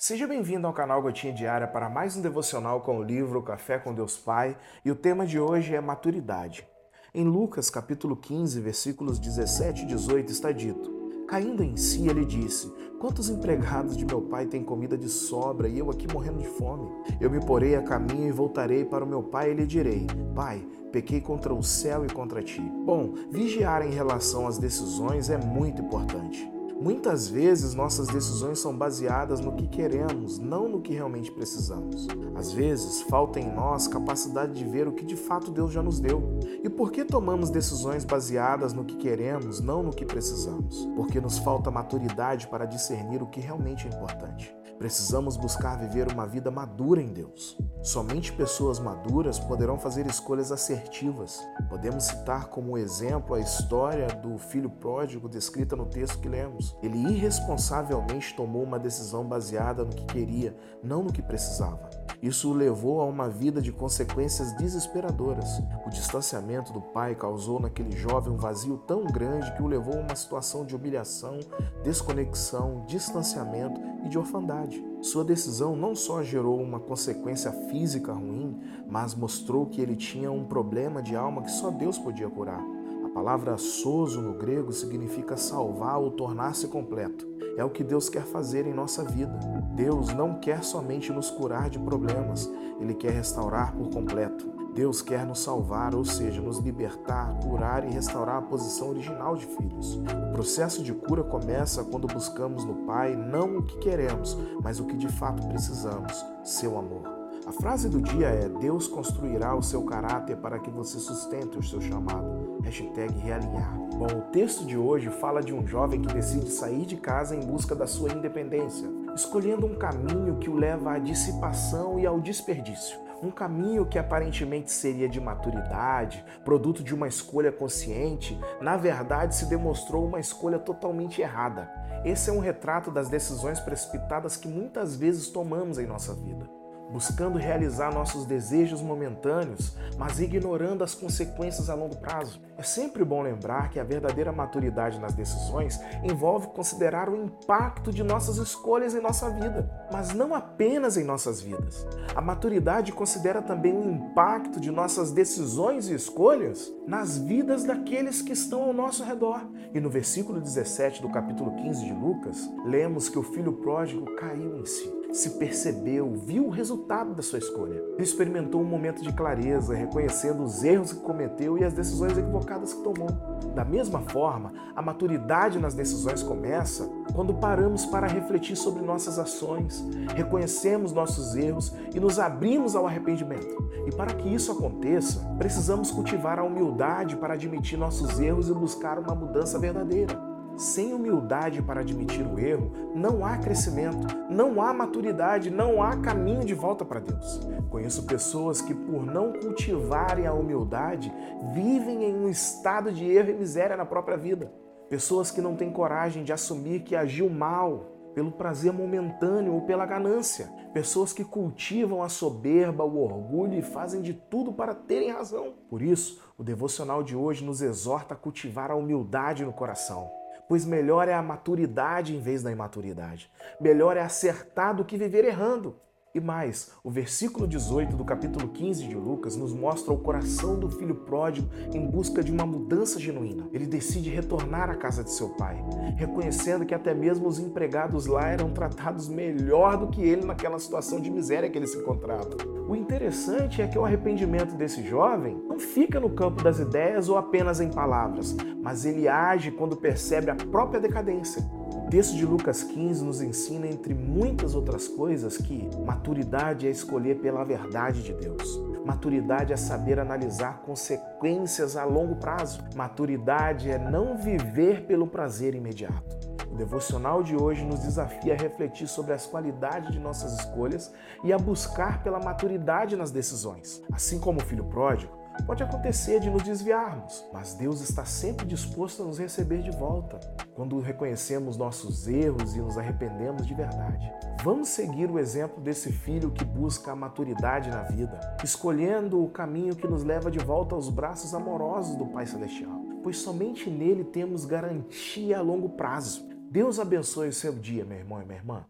Seja bem-vindo ao canal Gotinha Diária para mais um devocional com o livro Café com Deus Pai, e o tema de hoje é maturidade. Em Lucas capítulo 15, versículos 17 e 18 está dito: Caindo em si, ele disse: Quantos empregados de meu pai têm comida de sobra e eu aqui morrendo de fome? Eu me porei a caminho e voltarei para o meu pai e lhe direi: Pai, pequei contra o céu e contra ti. Bom, vigiar em relação às decisões é muito importante. Muitas vezes nossas decisões são baseadas no que queremos, não no que realmente precisamos. Às vezes falta em nós capacidade de ver o que de fato Deus já nos deu. E por que tomamos decisões baseadas no que queremos, não no que precisamos? Porque nos falta maturidade para discernir o que realmente é importante. Precisamos buscar viver uma vida madura em Deus. Somente pessoas maduras poderão fazer escolhas assertivas. Podemos citar como exemplo a história do filho pródigo descrita no texto que lemos. Ele irresponsavelmente tomou uma decisão baseada no que queria, não no que precisava. Isso o levou a uma vida de consequências desesperadoras. O distanciamento do pai causou naquele jovem um vazio tão grande que o levou a uma situação de humilhação, desconexão, distanciamento e de orfandade. Sua decisão não só gerou uma consequência física ruim, mas mostrou que ele tinha um problema de alma que só Deus podia curar. A palavra soso no grego significa salvar ou tornar-se completo. É o que Deus quer fazer em nossa vida. Deus não quer somente nos curar de problemas, Ele quer restaurar por completo. Deus quer nos salvar, ou seja, nos libertar, curar e restaurar a posição original de filhos. O processo de cura começa quando buscamos no Pai não o que queremos, mas o que de fato precisamos: seu amor. A frase do dia é: Deus construirá o seu caráter para que você sustente o seu chamado. Hashtag realinhar. Bom, o texto de hoje fala de um jovem que decide sair de casa em busca da sua independência, escolhendo um caminho que o leva à dissipação e ao desperdício. Um caminho que aparentemente seria de maturidade, produto de uma escolha consciente, na verdade se demonstrou uma escolha totalmente errada. Esse é um retrato das decisões precipitadas que muitas vezes tomamos em nossa vida buscando realizar nossos desejos momentâneos, mas ignorando as consequências a longo prazo. É sempre bom lembrar que a verdadeira maturidade nas decisões envolve considerar o impacto de nossas escolhas em nossa vida, mas não apenas em nossas vidas. A maturidade considera também o impacto de nossas decisões e escolhas nas vidas daqueles que estão ao nosso redor. E no versículo 17 do capítulo 15 de Lucas, lemos que o filho pródigo caiu em si se percebeu, viu o resultado da sua escolha. Ele experimentou um momento de clareza, reconhecendo os erros que cometeu e as decisões equivocadas que tomou. Da mesma forma, a maturidade nas decisões começa quando paramos para refletir sobre nossas ações, reconhecemos nossos erros e nos abrimos ao arrependimento. E para que isso aconteça, precisamos cultivar a humildade para admitir nossos erros e buscar uma mudança verdadeira. Sem humildade para admitir o erro, não há crescimento, não há maturidade, não há caminho de volta para Deus. Conheço pessoas que, por não cultivarem a humildade, vivem em um estado de erro e miséria na própria vida. Pessoas que não têm coragem de assumir que agiu mal, pelo prazer momentâneo ou pela ganância. Pessoas que cultivam a soberba, o orgulho e fazem de tudo para terem razão. Por isso, o devocional de hoje nos exorta a cultivar a humildade no coração pois melhor é a maturidade em vez da imaturidade. Melhor é acertar do que viver errando. E mais, o versículo 18 do capítulo 15 de Lucas nos mostra o coração do filho pródigo em busca de uma mudança genuína. Ele decide retornar à casa de seu pai, reconhecendo que até mesmo os empregados lá eram tratados melhor do que ele naquela situação de miséria que ele se encontrava. O interessante é que o arrependimento desse jovem não fica no campo das ideias ou apenas em palavras, mas ele age quando percebe a própria decadência. Texto de Lucas 15 nos ensina, entre muitas outras coisas, que maturidade é escolher pela verdade de Deus. Maturidade é saber analisar consequências a longo prazo. Maturidade é não viver pelo prazer imediato. O devocional de hoje nos desafia a refletir sobre as qualidades de nossas escolhas e a buscar pela maturidade nas decisões. Assim como o filho pródigo, Pode acontecer de nos desviarmos, mas Deus está sempre disposto a nos receber de volta quando reconhecemos nossos erros e nos arrependemos de verdade. Vamos seguir o exemplo desse filho que busca a maturidade na vida, escolhendo o caminho que nos leva de volta aos braços amorosos do Pai Celestial, pois somente nele temos garantia a longo prazo. Deus abençoe o seu dia, meu irmão e minha irmã.